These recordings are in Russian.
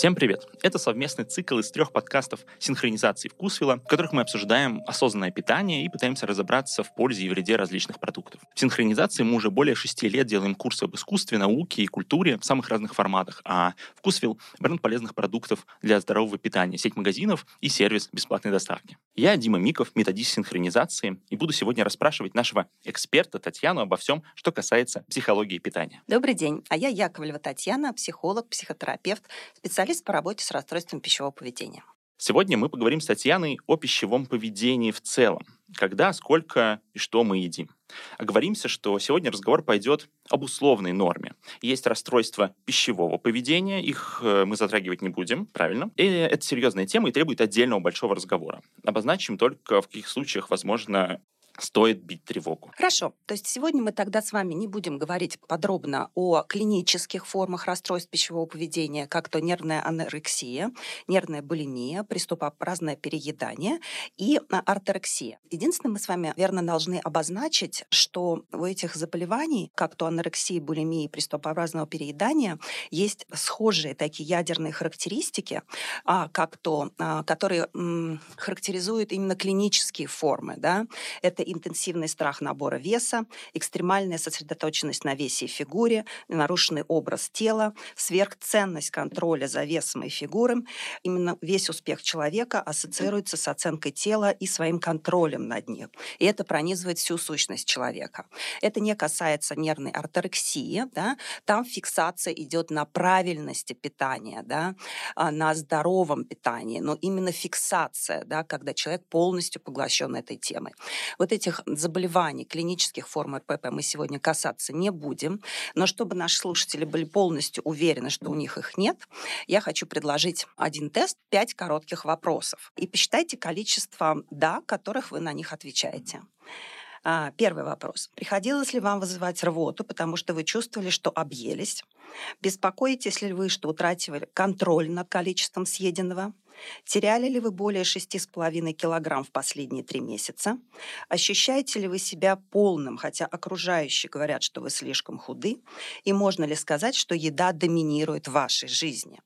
Всем привет! Это совместный цикл из трех подкастов синхронизации вкусвилла, в которых мы обсуждаем осознанное питание и пытаемся разобраться в пользе и вреде различных продуктов. В синхронизации мы уже более шести лет делаем курсы об искусстве, науке и культуре в самых разных форматах, а вкусвилл — бренд полезных продуктов для здорового питания, сеть магазинов и сервис бесплатной доставки. Я Дима Миков, методист синхронизации, и буду сегодня расспрашивать нашего эксперта Татьяну обо всем, что касается психологии питания. Добрый день, а я Яковлева Татьяна, психолог, психотерапевт, специалист специалист по работе с расстройством пищевого поведения. Сегодня мы поговорим с Татьяной о пищевом поведении в целом. Когда, сколько и что мы едим. Оговоримся, что сегодня разговор пойдет об условной норме. Есть расстройства пищевого поведения, их э, мы затрагивать не будем, правильно? И это серьезная тема и требует отдельного большого разговора. Обозначим только, в каких случаях возможно стоит бить тревогу. Хорошо. То есть сегодня мы тогда с вами не будем говорить подробно о клинических формах расстройств пищевого поведения, как то нервная анорексия, нервная булимия, приступообразное переедание и а, орторексия. Единственное, мы с вами верно должны обозначить, что у этих заболеваний, как то анорексии, булимии приступообразного переедания, есть схожие такие ядерные характеристики, а, как то, а, которые характеризуют именно клинические формы. Да? Это интенсивный страх набора веса, экстремальная сосредоточенность на весе и фигуре, нарушенный образ тела, сверхценность контроля за весом и фигурой. Именно весь успех человека ассоциируется с оценкой тела и своим контролем над ним. И это пронизывает всю сущность человека. Это не касается нервной орторексии. Да? Там фиксация идет на правильности питания, да? А, на здоровом питании, но именно фиксация, да, когда человек полностью поглощен этой темой. Вот эти этих заболеваний, клинических форм РПП мы сегодня касаться не будем, но чтобы наши слушатели были полностью уверены, что у них их нет, я хочу предложить один тест, пять коротких вопросов. И посчитайте количество «да», которых вы на них отвечаете. А, первый вопрос. Приходилось ли вам вызывать рвоту, потому что вы чувствовали, что объелись? Беспокоитесь ли вы, что утратили контроль над количеством съеденного? Теряли ли вы более 6,5 килограмм в последние три месяца? Ощущаете ли вы себя полным, хотя окружающие говорят, что вы слишком худы? И можно ли сказать, что еда доминирует в вашей жизни?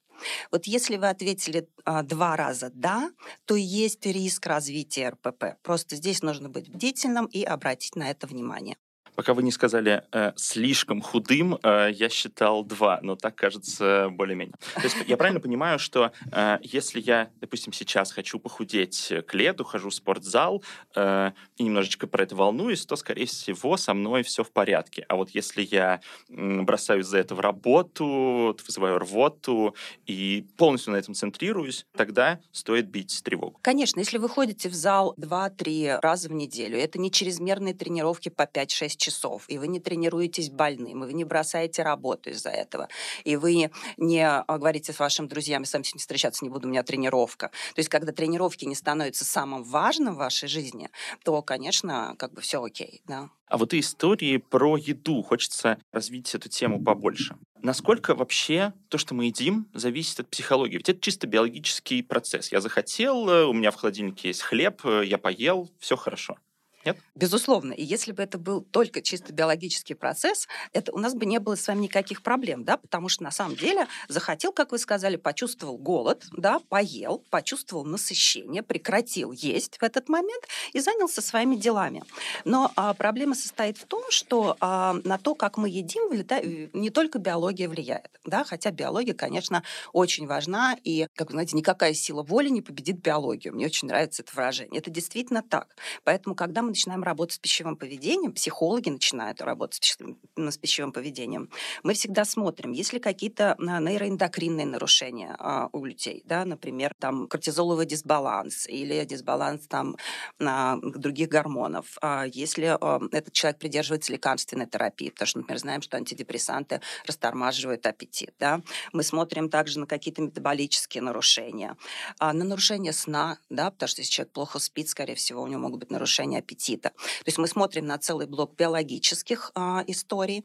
Вот если вы ответили а, два раза «да», то есть риск развития РПП. Просто здесь нужно быть бдительным и обратить на это внимание. Пока вы не сказали э, слишком худым, э, я считал два, но так кажется более-менее. То есть я правильно понимаю, что э, если я, допустим, сейчас хочу похудеть к лету, хожу в спортзал э, и немножечко про это волнуюсь, то, скорее всего, со мной все в порядке. А вот если я бросаюсь за это в работу, вызываю рвоту и полностью на этом центрируюсь, тогда стоит бить тревогу. Конечно, если вы ходите в зал 2-3 раза в неделю, это не чрезмерные тренировки по 5-6 часов, и вы не тренируетесь больным, и вы не бросаете работу из-за этого, и вы не а, говорите с вашими друзьями, сам с ними встречаться не буду, у меня тренировка. То есть, когда тренировки не становятся самым важным в вашей жизни, то, конечно, как бы все окей, да. А вот и истории про еду. Хочется развить эту тему побольше. Насколько вообще то, что мы едим, зависит от психологии? Ведь это чисто биологический процесс. Я захотел, э, у меня в холодильнике есть хлеб, э, я поел, все хорошо. Нет? Безусловно. И если бы это был только чисто биологический процесс, это у нас бы не было с вами никаких проблем, да, потому что на самом деле захотел, как вы сказали, почувствовал голод, да, поел, почувствовал насыщение, прекратил есть в этот момент и занялся своими делами. Но а, проблема состоит в том, что а, на то, как мы едим, влетает, не только биология влияет, да, хотя биология, конечно, очень важна, и, как вы знаете, никакая сила воли не победит биологию. Мне очень нравится это выражение. Это действительно так. Поэтому, когда мы начинаем работать с пищевым поведением, психологи начинают работать с пищевым поведением, мы всегда смотрим, есть ли какие-то а, нейроэндокринные нарушения а, у людей, да, например, там кортизоловый дисбаланс или дисбаланс там а, других гормонов, а, если а, этот человек придерживается лекарственной терапии, потому что, например, знаем, что антидепрессанты растормаживают аппетит, да, мы смотрим также на какие-то метаболические нарушения, а, на нарушение сна, да, потому что если человек плохо спит, скорее всего, у него могут быть нарушения аппетита, аппетита. То есть мы смотрим на целый блок биологических а, историй,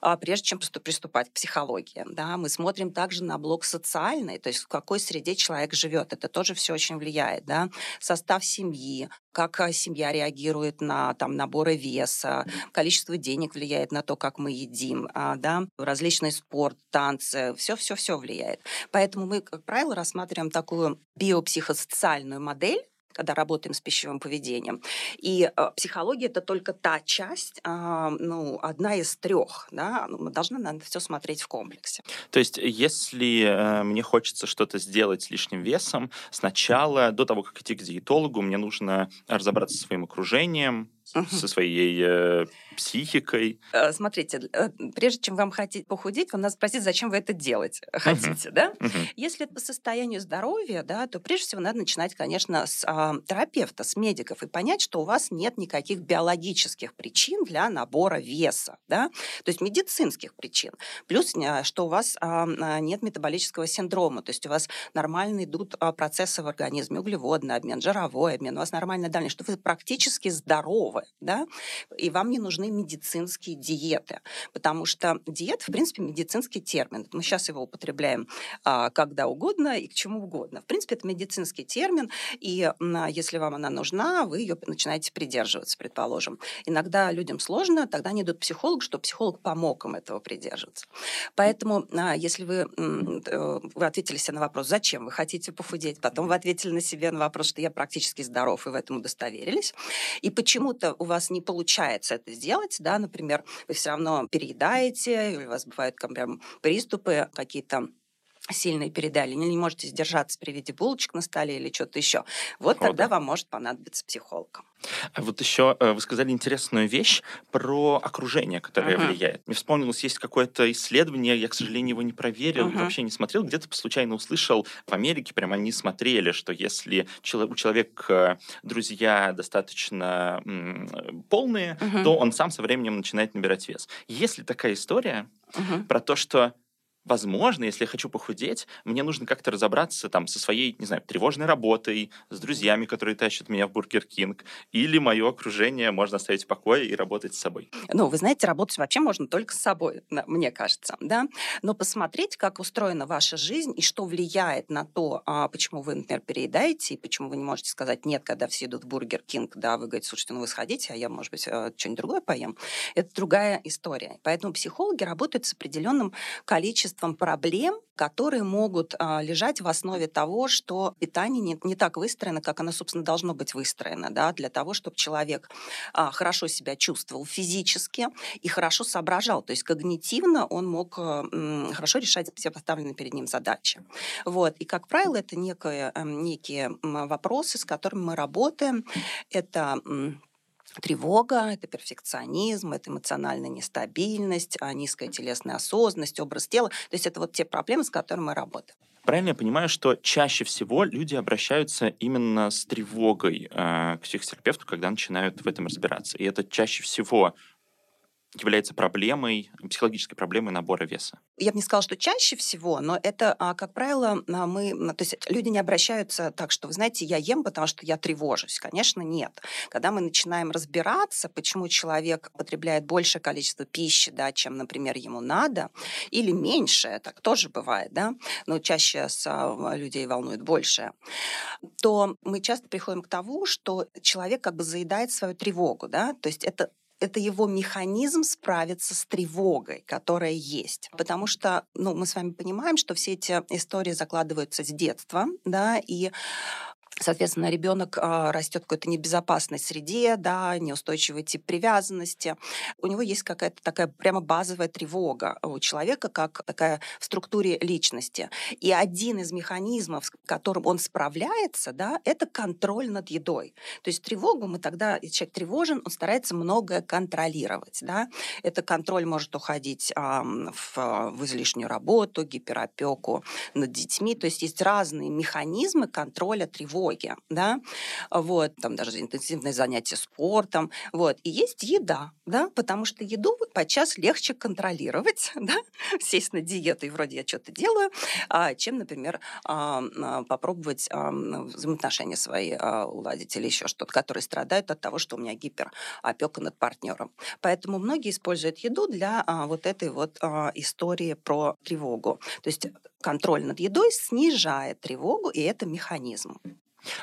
а, прежде чем приступать к психологии. Да? Мы смотрим также на блок социальный, то есть в какой среде человек живет. Это тоже все очень влияет. Да? Состав семьи, как а, семья реагирует на там, наборы веса, количество денег влияет на то, как мы едим, а, да? различный спорт, танцы, все-все-все влияет. Поэтому мы, как правило, рассматриваем такую биопсихосоциальную модель, когда работаем с пищевым поведением. И э, психология это только та часть, э, ну, одна из трех, да, ну, мы должны на все смотреть в комплексе. То есть, если э, мне хочется что-то сделать с лишним весом, сначала, до того, как идти к диетологу, мне нужно разобраться со своим окружением, со своей э, психикой. Э, смотрите, э, прежде чем вам хотеть похудеть, вы нас спросить, зачем вы это делать хотите, да? Если это по состоянию здоровья, да, то прежде всего надо начинать, конечно, с а, терапевта, с медиков и понять, что у вас нет никаких биологических причин для набора веса, да, то есть медицинских причин. Плюс, что у вас а, нет метаболического синдрома, то есть у вас нормально идут процессы в организме, углеводный обмен, жировой обмен, у вас нормально дальше, что вы практически здоровы, да, и вам не нужны медицинские диеты, потому что диет, в принципе, медицинский термин. Мы сейчас его употребляем а, когда угодно и к чему угодно. В принципе, это медицинский термин, и а, если вам она нужна, вы ее начинаете придерживаться, предположим. Иногда людям сложно, тогда они идут к психологу, чтобы психолог помог им этого придерживаться. Поэтому, а, если вы, э, вы ответили себе на вопрос, зачем вы хотите похудеть, потом вы ответили на себе на вопрос, что я практически здоров, и в этом удостоверились, и почему-то у вас не получается это сделать, да, например, вы все равно переедаете, или у вас бывают прям приступы какие-то сильные передали, не можете сдержаться при виде булочек на столе или что-то еще, вот О, тогда да. вам может понадобиться психолог. А вот еще э, вы сказали интересную вещь про окружение, которое uh-huh. влияет. Мне вспомнилось, есть какое-то исследование, я, к сожалению, его не проверил, uh-huh. вообще не смотрел, где-то случайно услышал, в Америке прям они смотрели, что если у человека друзья достаточно полные, uh-huh. то он сам со временем начинает набирать вес. Есть ли такая история uh-huh. про то, что возможно, если я хочу похудеть, мне нужно как-то разобраться там со своей, не знаю, тревожной работой, с друзьями, которые тащат меня в Бургер Кинг, или мое окружение можно оставить в покое и работать с собой. Ну, вы знаете, работать вообще можно только с собой, мне кажется, да. Но посмотреть, как устроена ваша жизнь и что влияет на то, а, почему вы, например, переедаете, и почему вы не можете сказать нет, когда все идут в Бургер Кинг, да, вы говорите, слушайте, ну вы сходите, а я, может быть, э, что-нибудь другое поем. Это другая история. Поэтому психологи работают с определенным количеством количеством проблем, которые могут а, лежать в основе того, что питание не, не так выстроено, как оно, собственно, должно быть выстроено, да, для того, чтобы человек а, хорошо себя чувствовал физически и хорошо соображал, то есть когнитивно он мог а, м, хорошо решать все поставленные перед ним задачи. Вот. И, как правило, это некие, некие вопросы, с которыми мы работаем. Это Тревога – это перфекционизм, это эмоциональная нестабильность, а низкая телесная осознанность, образ тела. То есть это вот те проблемы, с которыми мы работаем. Правильно я понимаю, что чаще всего люди обращаются именно с тревогой э, к психотерапевту, когда начинают в этом разбираться. И это чаще всего является проблемой, психологической проблемой набора веса? Я бы не сказала, что чаще всего, но это, а, как правило, а, мы, то есть люди не обращаются так, что, вы знаете, я ем, потому что я тревожусь. Конечно, нет. Когда мы начинаем разбираться, почему человек потребляет большее количество пищи, да, чем, например, ему надо, или меньше, так тоже бывает, да, но чаще с а, людей волнует больше, то мы часто приходим к тому, что человек как бы заедает свою тревогу, да, то есть это это его механизм справиться с тревогой, которая есть. Потому что ну, мы с вами понимаем, что все эти истории закладываются с детства, да, и Соответственно, ребенок а, растет в какой-то небезопасной среде, да, неустойчивый тип привязанности. У него есть какая-то такая прямо базовая тревога у человека, как такая в структуре личности. И один из механизмов, с которым он справляется, да, это контроль над едой. То есть тревогу мы тогда, если человек тревожен, он старается многое контролировать. Да. Это контроль может уходить а, в, в излишнюю работу, гиперопеку над детьми. То есть есть разные механизмы контроля тревоги тревоги, да, вот, там даже интенсивные занятия спортом, вот, и есть еда, да, потому что еду подчас легче контролировать, да, сесть на диету, и вроде я что-то делаю, а, чем, например, а, а, попробовать взаимоотношения свои уладить или еще что-то, которые страдают от того, что у меня гиперопека над партнером. Поэтому многие используют еду для вот этой вот истории про тревогу. То есть контроль над едой снижает тревогу, и это механизм.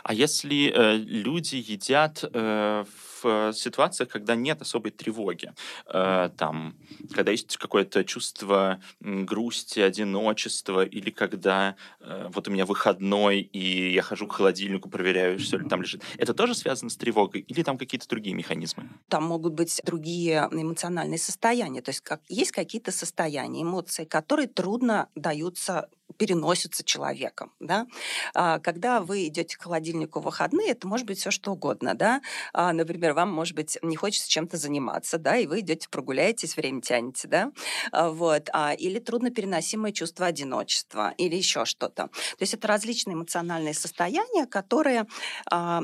А если э, люди едят э, в ситуациях, когда нет особой тревоги, э, там, когда есть какое-то чувство грусти, одиночества, или когда э, вот у меня выходной, и я хожу к холодильнику, проверяю, все ли там лежит, это тоже связано с тревогой, или там какие-то другие механизмы? Там могут быть другие эмоциональные состояния, то есть как, есть какие-то состояния, эмоции, которые трудно даются переносится человеком. Да? А, когда вы идете к холодильнику в выходные, это может быть все что угодно. Да? А, например, вам, может быть, не хочется чем-то заниматься, да, и вы идете прогуляетесь, время тянете, да, а, вот, или труднопереносимое чувство одиночества, или еще что-то. То есть это различные эмоциональные состояния, которые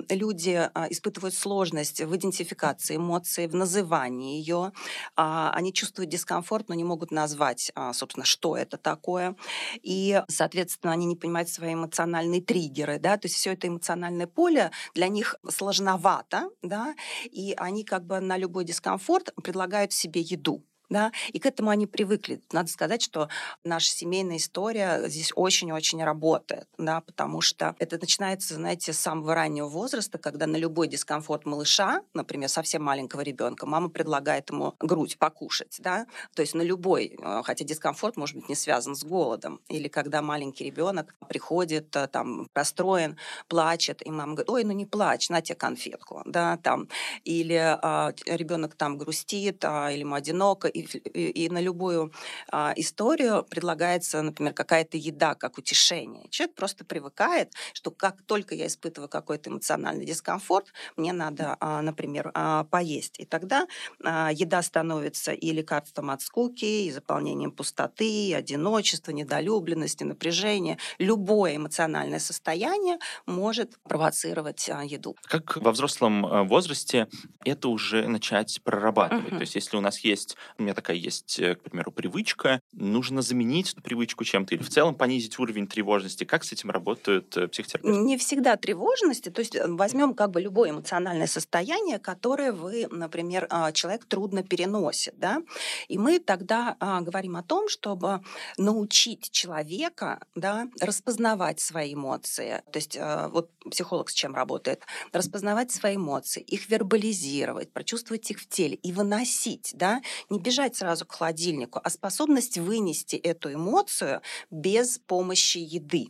люди испытывают сложность в идентификации эмоции, в назывании ее. Они чувствуют дискомфорт, но не могут назвать, собственно, что это такое. И соответственно, они не понимают свои эмоциональные триггеры, да, то есть все это эмоциональное поле для них сложновато, да, и они как бы на любой дискомфорт предлагают себе еду да, и к этому они привыкли. Надо сказать, что наша семейная история здесь очень-очень работает, да, потому что это начинается, знаете, с самого раннего возраста, когда на любой дискомфорт малыша, например, совсем маленького ребенка, мама предлагает ему грудь покушать, да, то есть на любой, э, хотя дискомфорт может быть не связан с голодом, или когда маленький ребенок приходит, э, там, расстроен, плачет, и мама говорит, ой, ну не плачь, на тебе конфетку, да, там, или а, ребенок там грустит, а, или ему одиноко, и, и, на любую а, историю предлагается, например, какая-то еда как утешение. Человек просто привыкает, что как только я испытываю какой-то эмоциональный дискомфорт, мне надо, а, например, а, поесть. И тогда а, еда становится и лекарством от скуки, и заполнением пустоты, и одиночества, недолюбленности, напряжения. Любое эмоциональное состояние может провоцировать а, еду. Как во взрослом а, возрасте это уже начать прорабатывать? Uh-huh. То есть если у нас есть, меня такая есть, э, к примеру, привычка, нужно заменить эту привычку чем-то или в целом понизить уровень тревожности. Как с этим работают э, психотерапевты? Не всегда тревожности. То есть э, возьмем как бы любое эмоциональное состояние, которое вы, например, а, человек трудно переносит. Да? И мы тогда а, говорим о том, чтобы научить человека да, распознавать свои эмоции. То есть вот психолог с чем работает? Распознавать свои эмоции, их вербализировать, прочувствовать их в теле и выносить. Да? Не бежать бежать сразу к холодильнику, а способность вынести эту эмоцию без помощи еды.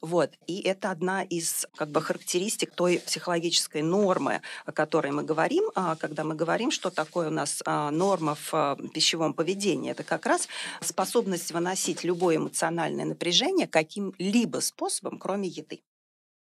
Вот. И это одна из как бы, характеристик той психологической нормы, о которой мы говорим, а, когда мы говорим, что такое у нас а, норма в а, пищевом поведении. Это как раз способность выносить любое эмоциональное напряжение каким-либо способом, кроме еды.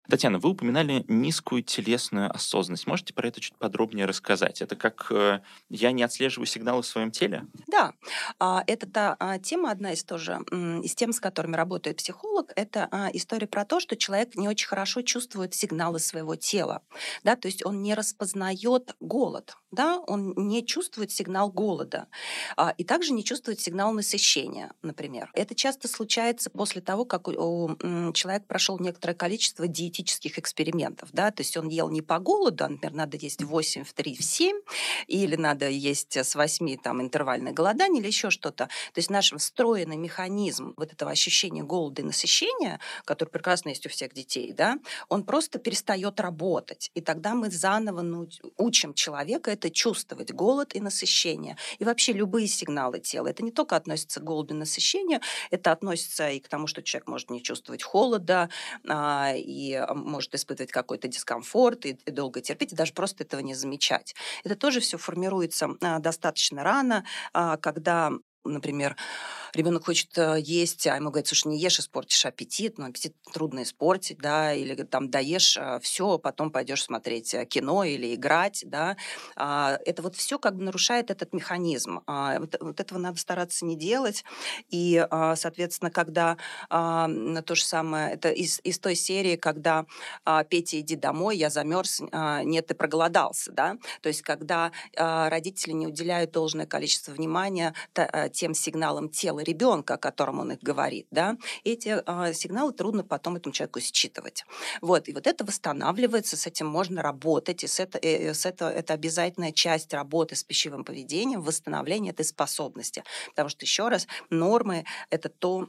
Татьяна, вы упоминали низкую телесную осознанность. Можете про это чуть подробнее рассказать? Это как э, я не отслеживаю сигналы в своем теле? Да, а, это та а, тема, одна из тоже, из тем, с которыми работает психолог, это а, история про то, что человек не очень хорошо чувствует сигналы своего тела, да, то есть он не распознает голод, да, он не чувствует сигнал голода, и также не чувствует сигнал насыщения, например. Это часто случается после того, как человек прошел некоторое количество диет диетических экспериментов, да, то есть он ел не по голоду, а, например, надо есть 8 в 3 в 7, или надо есть с 8 там интервальное голодание или еще что-то. То есть наш встроенный механизм вот этого ощущения голода и насыщения, который прекрасно есть у всех детей, да, он просто перестает работать. И тогда мы заново учим человека это чувствовать, голод и насыщение. И вообще любые сигналы тела. Это не только относится к голоду и насыщению, это относится и к тому, что человек может не чувствовать холода, а, и может испытывать какой-то дискомфорт и, и долго терпеть, и даже просто этого не замечать. Это тоже все формируется а, достаточно рано, а, когда например, ребенок хочет э, есть, а ему говорят, слушай, не ешь, испортишь аппетит, но аппетит трудно испортить, да, или там доешь э, все, потом пойдешь смотреть э, кино или играть, да. А, это вот все как бы нарушает этот механизм. А, вот, вот этого надо стараться не делать. И, а, соответственно, когда то же самое, это из, из той серии, когда Петя, иди домой, я замерз, нет, ты проголодался, да. То есть когда родители не уделяют должное количество внимания тем сигналам тела ребенка, о котором он их говорит, да, эти сигналы трудно потом этому человеку считывать. Вот, и вот это восстанавливается, с этим можно работать, и с это, э, с это, это обязательная часть работы с пищевым поведением, восстановление этой способности. Потому что, еще раз, нормы — это то,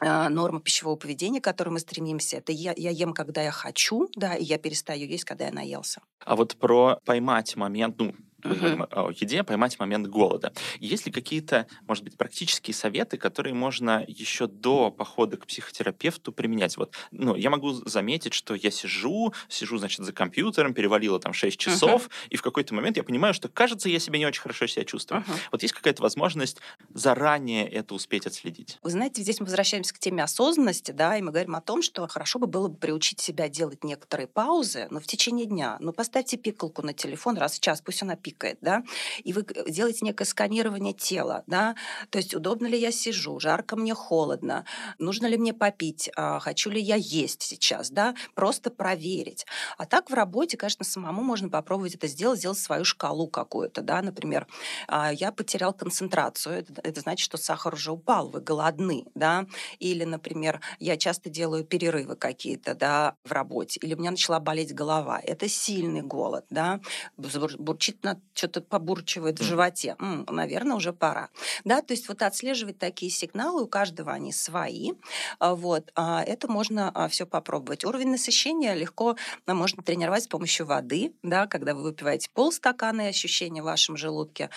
а, норма пищевого поведения, к которой мы стремимся, это я, я ем, когда я хочу, да, и я перестаю есть, когда я наелся. А вот про поймать момент, ну, о еде, поймать момент голода. Есть ли какие-то, может быть, практические советы, которые можно еще до похода к психотерапевту применять? Вот, ну, я могу заметить, что я сижу, сижу, значит, за компьютером, перевалило там 6 часов, uh-huh. и в какой-то момент я понимаю, что, кажется, я себя не очень хорошо себя чувствую. Uh-huh. Вот есть какая-то возможность заранее это успеть отследить? Вы знаете, здесь мы возвращаемся к теме осознанности, да, и мы говорим о том, что хорошо бы было бы приучить себя делать некоторые паузы, но в течение дня. Ну, поставьте пикалку на телефон раз в час, пусть она пикает пикает, да, и вы делаете некое сканирование тела, да, то есть удобно ли я сижу, жарко мне, холодно, нужно ли мне попить, а, хочу ли я есть сейчас, да, просто проверить. А так в работе, конечно, самому можно попробовать это сделать, сделать свою шкалу какую-то, да, например, а, я потерял концентрацию, это, это значит, что сахар уже упал, вы голодны, да, или, например, я часто делаю перерывы какие-то, да, в работе, или у меня начала болеть голова, это сильный голод, да, бурчит на что-то побурчивает в животе. М, наверное, уже пора. Да, то есть вот отслеживать такие сигналы, у каждого они свои. А, вот, а, это можно а, все попробовать. Уровень насыщения легко можно тренировать с помощью воды, да, когда вы выпиваете полстакана и ощущение в вашем желудке,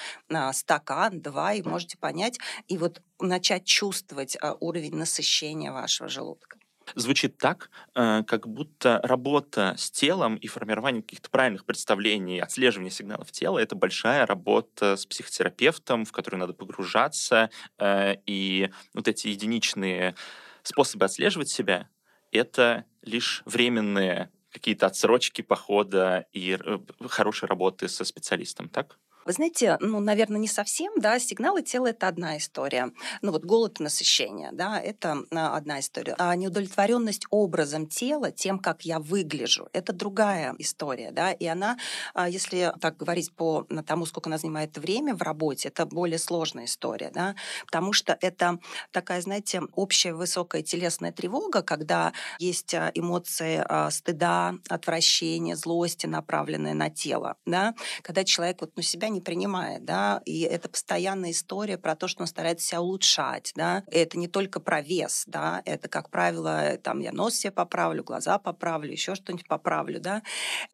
стакан, два, и можете понять, и вот начать чувствовать уровень насыщения вашего желудка звучит так, э, как будто работа с телом и формирование каких-то правильных представлений, отслеживание сигналов тела — это большая работа с психотерапевтом, в которую надо погружаться, э, и вот эти единичные способы отслеживать себя — это лишь временные какие-то отсрочки похода и э, хорошей работы со специалистом, так? Вы знаете, ну, наверное, не совсем, да, сигналы тела – это одна история. Ну, вот голод и насыщение, да, это а, одна история. А неудовлетворенность образом тела, тем, как я выгляжу, это другая история, да, и она, а, если так говорить по тому, сколько она занимает время в работе, это более сложная история, да, потому что это такая, знаете, общая высокая телесная тревога, когда есть а, эмоции стыда, отвращения, злости, направленные на тело, да, когда человек вот, ну, себя не принимает, да, и это постоянная история про то, что он старается себя улучшать, да, и это не только про вес, да, это, как правило, там, я нос себе поправлю, глаза поправлю, еще что-нибудь поправлю, да,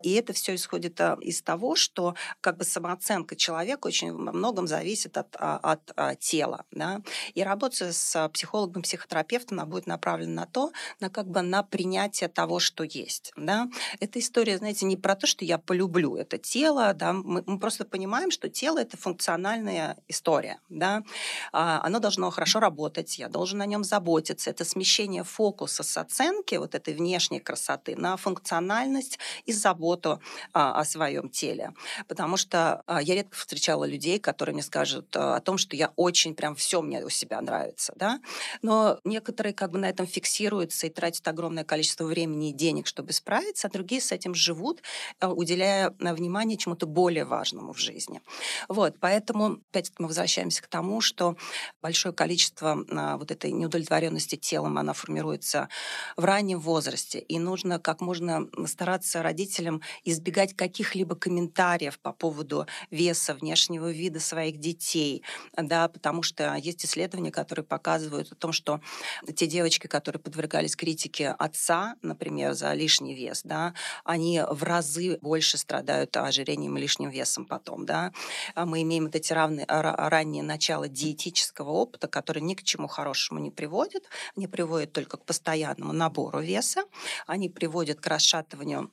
и это все исходит а, из того, что как бы самооценка человека очень во многом зависит от, а, от, от а, тела, да, и работа с психологом, психотерапевтом, она будет направлена на то, на как бы на принятие того, что есть, да, эта история, знаете, не про то, что я полюблю это тело, да, мы, мы просто понимаем, что тело это функциональная история, да, а, оно должно хорошо работать, я должен о нем заботиться. Это смещение фокуса с оценки вот этой внешней красоты на функциональность и заботу а, о своем теле, потому что а, я редко встречала людей, которые мне скажут о том, что я очень прям все мне у себя нравится, да, но некоторые как бы на этом фиксируются и тратят огромное количество времени и денег, чтобы справиться, а другие с этим живут, уделяя внимание чему-то более важному в жизни. Вот, поэтому опять мы возвращаемся к тому, что большое количество а, вот этой неудовлетворенности телом, она формируется в раннем возрасте, и нужно как можно стараться родителям избегать каких-либо комментариев по поводу веса, внешнего вида своих детей, да, потому что есть исследования, которые показывают о том, что те девочки, которые подвергались критике отца, например, за лишний вес, да, они в разы больше страдают ожирением и лишним весом потом, да, а мы имеем вот эти равные, ранние начала диетического опыта, который ни к чему хорошему не приводит, они приводят только к постоянному набору веса, они приводят к расшатыванию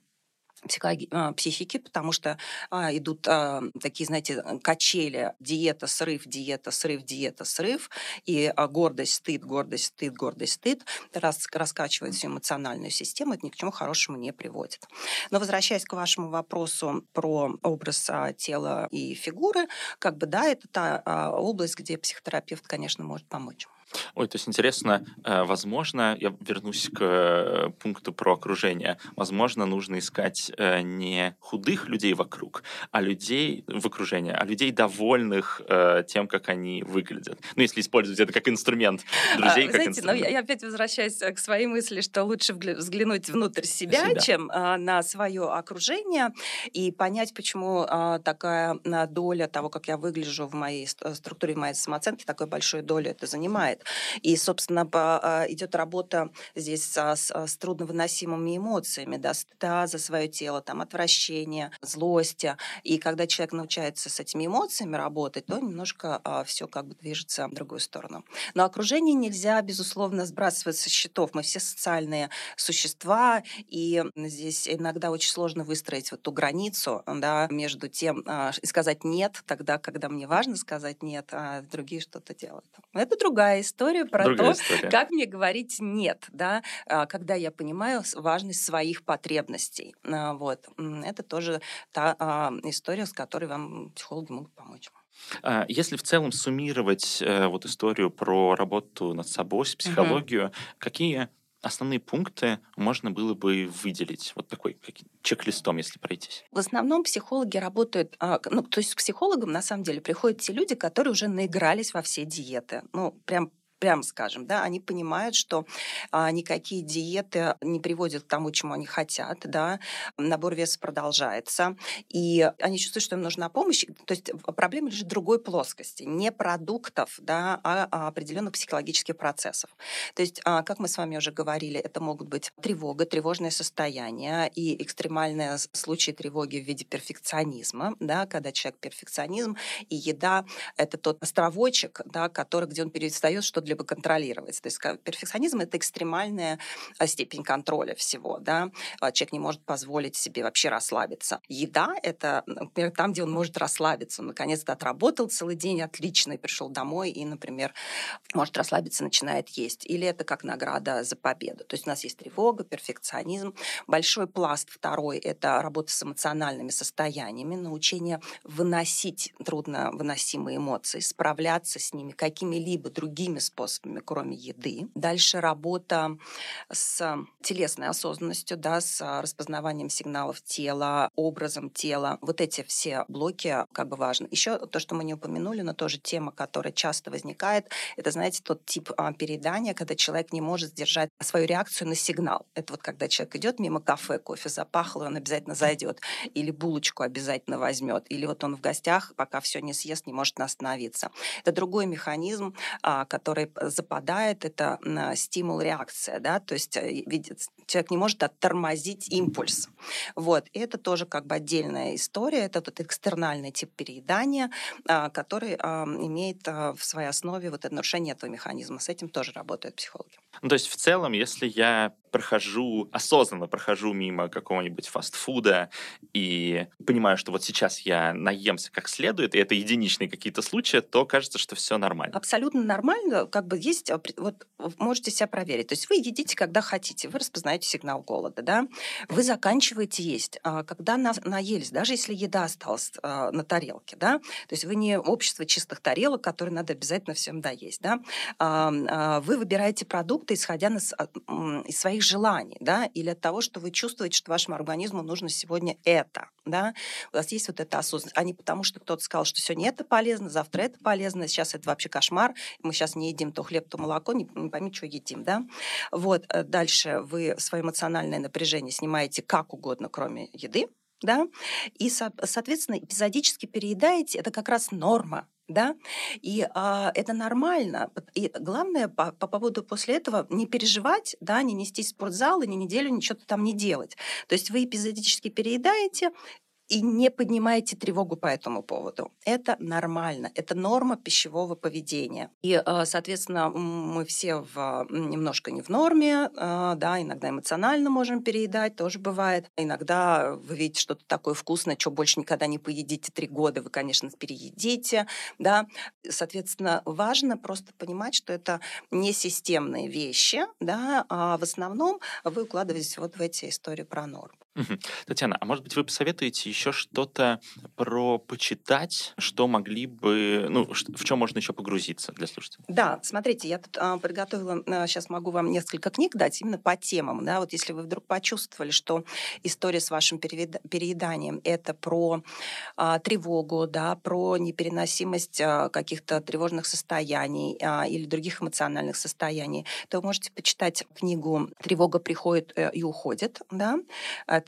а, психики, потому что а, идут а, такие, знаете, качели, диета, срыв, диета, срыв, диета, срыв, и а, гордость, стыд, гордость, стыд, гордость, стыд рас, раскачивает всю эмоциональную систему, это ни к чему хорошему не приводит. Но возвращаясь к вашему вопросу про образ а, тела и фигуры, как бы да, это та а, область, где психотерапевт, конечно, может помочь. Ой, то есть интересно, э, возможно, я вернусь к э, пункту про окружение. Возможно, нужно искать э, не худых людей вокруг, а людей в окружении, а людей довольных тем, как они выглядят. Ну, если использовать это как инструмент друзей, а, как знаете, инструмент. Но я опять возвращаюсь к своей мысли, что лучше взглянуть внутрь себя, себя. чем на свое окружение и понять, почему такая доля того, как я выгляжу в моей структуре, в моей самооценке, такой большой долю это занимает бывает. И, собственно, а, идет работа здесь с, с трудновыносимыми эмоциями, да, стыда за свое тело, там, отвращения, злости. И когда человек научается с этими эмоциями работать, то немножко а, все как бы движется в другую сторону. Но окружение нельзя, безусловно, сбрасывать со счетов. Мы все социальные существа, и здесь иногда очень сложно выстроить вот ту границу да, между тем а, сказать «нет», тогда, когда мне важно сказать «нет», а другие что-то делают. Это другая историю про Другая то, история. как мне говорить нет, да, а, когда я понимаю важность своих потребностей. А, вот. Это тоже та а, история, с которой вам психологи могут помочь. Если в целом суммировать э, вот историю про работу над собой, психологию, угу. какие основные пункты можно было бы выделить? Вот такой чек-листом, если пройтись. В основном психологи работают, ну, то есть к психологам на самом деле приходят те люди, которые уже наигрались во все диеты. Ну, прям прям скажем, да, они понимают, что а, никакие диеты не приводят к тому, чему они хотят, да, набор веса продолжается, и они чувствуют, что им нужна помощь, то есть проблема лежит в другой плоскости, не продуктов, да, а, а определенных психологических процессов. То есть, а, как мы с вами уже говорили, это могут быть тревога, тревожное состояние и экстремальные случаи тревоги в виде перфекционизма, да, когда человек перфекционизм, и еда — это тот островочек, да, который, где он перестает что что-либо контролировать. То есть перфекционизм — это экстремальная а, степень контроля всего. Да? А, человек не может позволить себе вообще расслабиться. Еда — это, например, там, где он может расслабиться. Он наконец-то отработал целый день отлично и пришел домой и, например, может расслабиться, начинает есть. Или это как награда за победу. То есть у нас есть тревога, перфекционизм. Большой пласт второй — это работа с эмоциональными состояниями, научение выносить трудно выносимые эмоции, справляться с ними какими-либо другими способами способами, кроме еды. Дальше работа с телесной осознанностью, да, с распознаванием сигналов тела, образом тела. Вот эти все блоки как бы важны. Еще то, что мы не упомянули, но тоже тема, которая часто возникает, это, знаете, тот тип а, переедания, когда человек не может сдержать свою реакцию на сигнал. Это вот когда человек идет мимо кафе, кофе запахло, он обязательно зайдет, или булочку обязательно возьмет, или вот он в гостях, пока все не съест, не может остановиться. Это другой механизм, а, который который западает, это стимул-реакция, да, то есть э, видит, человек не может оттормозить импульс. Вот, и это тоже как бы отдельная история, это тот экстернальный тип переедания, а, который имеет а, в своей основе вот это нарушение этого механизма. С этим тоже работают психологи. Ну, то есть в целом, если я прохожу, осознанно прохожу мимо какого-нибудь фастфуда и понимаю, что вот сейчас я наемся как следует, и это единичные какие-то случаи, то кажется, что все нормально. Абсолютно нормально. Как бы есть, вот можете себя проверить. То есть вы едите, когда хотите, вы распознаете сигнал голода, да, вы заканчиваете есть. А когда на, наелись, даже если еда осталась а, на тарелке, да, то есть вы не общество чистых тарелок, которые надо обязательно всем доесть, да, а, вы выбираете продукт, продукты, исходя на, из своих желаний, да, или от того, что вы чувствуете, что вашему организму нужно сегодня это, да. У вас есть вот эта осознанность, а не потому, что кто-то сказал, что сегодня это полезно, завтра это полезно, сейчас это вообще кошмар, мы сейчас не едим то хлеб, то молоко, не, не пойми, что едим, да. Вот, э, дальше вы свое эмоциональное напряжение снимаете как угодно, кроме еды, да, и, соответственно, эпизодически переедаете, это как раз норма, да, и а, это нормально. И главное по, по поводу после этого не переживать, да, не нести в спортзал и ни неделю ничего там не делать. То есть вы эпизодически переедаете, и не поднимайте тревогу по этому поводу. Это нормально, это норма пищевого поведения. И, э, соответственно, мы все в, немножко не в норме, э, да, иногда эмоционально можем переедать, тоже бывает. Иногда вы видите что-то такое вкусное, что больше никогда не поедите три года, вы, конечно, переедите, да. Соответственно, важно просто понимать, что это не системные вещи, да, а в основном вы укладываетесь вот в эти истории про Татьяна, а может быть вы посоветуете еще что-то про почитать, что могли бы, ну, в чем можно еще погрузиться для слушателей? Да, смотрите, я тут а, подготовила, а, сейчас могу вам несколько книг дать именно по темам, да, вот если вы вдруг почувствовали, что история с вашим перееданием это про а, тревогу, да, про непереносимость а, каких-то тревожных состояний а, или других эмоциональных состояний, то вы можете почитать книгу «Тревога приходит э, и уходит», да,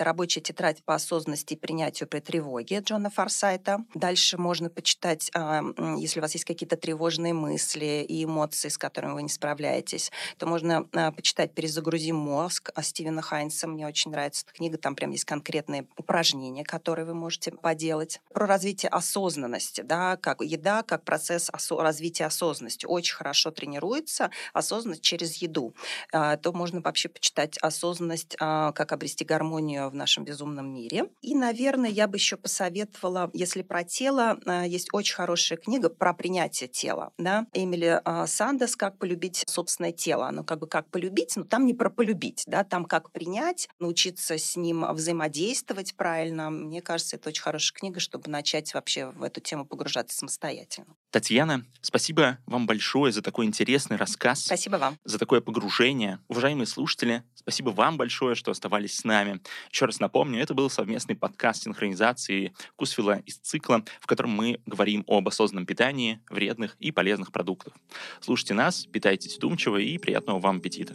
это рабочая тетрадь по осознанности и принятию при тревоге Джона Форсайта. Дальше можно почитать, а, если у вас есть какие-то тревожные мысли и эмоции, с которыми вы не справляетесь, то можно а, почитать «Перезагрузи мозг» Стивена Хайнса. Мне очень нравится эта книга. Там прям есть конкретные упражнения, которые вы можете поделать. Про развитие осознанности, да, как еда, как процесс осо- развития осознанности. Очень хорошо тренируется осознанность через еду. А, то можно вообще почитать осознанность, как обрести гармонию в нашем безумном мире. И, наверное, я бы еще посоветовала, если про тело, а, есть очень хорошая книга про принятие тела. Да? Эмили а, Сандес «Как полюбить собственное тело». Оно как бы как полюбить, но там не про полюбить, да? там как принять, научиться с ним взаимодействовать правильно. Мне кажется, это очень хорошая книга, чтобы начать вообще в эту тему погружаться самостоятельно. Татьяна, спасибо вам большое за такой интересный рассказ. Спасибо вам. За такое погружение. Уважаемые слушатели, спасибо вам большое, что оставались с нами. Еще раз напомню, это был совместный подкаст синхронизации Кусвила из цикла, в котором мы говорим об осознанном питании, вредных и полезных продуктах. Слушайте нас, питайтесь вдумчиво и приятного вам аппетита.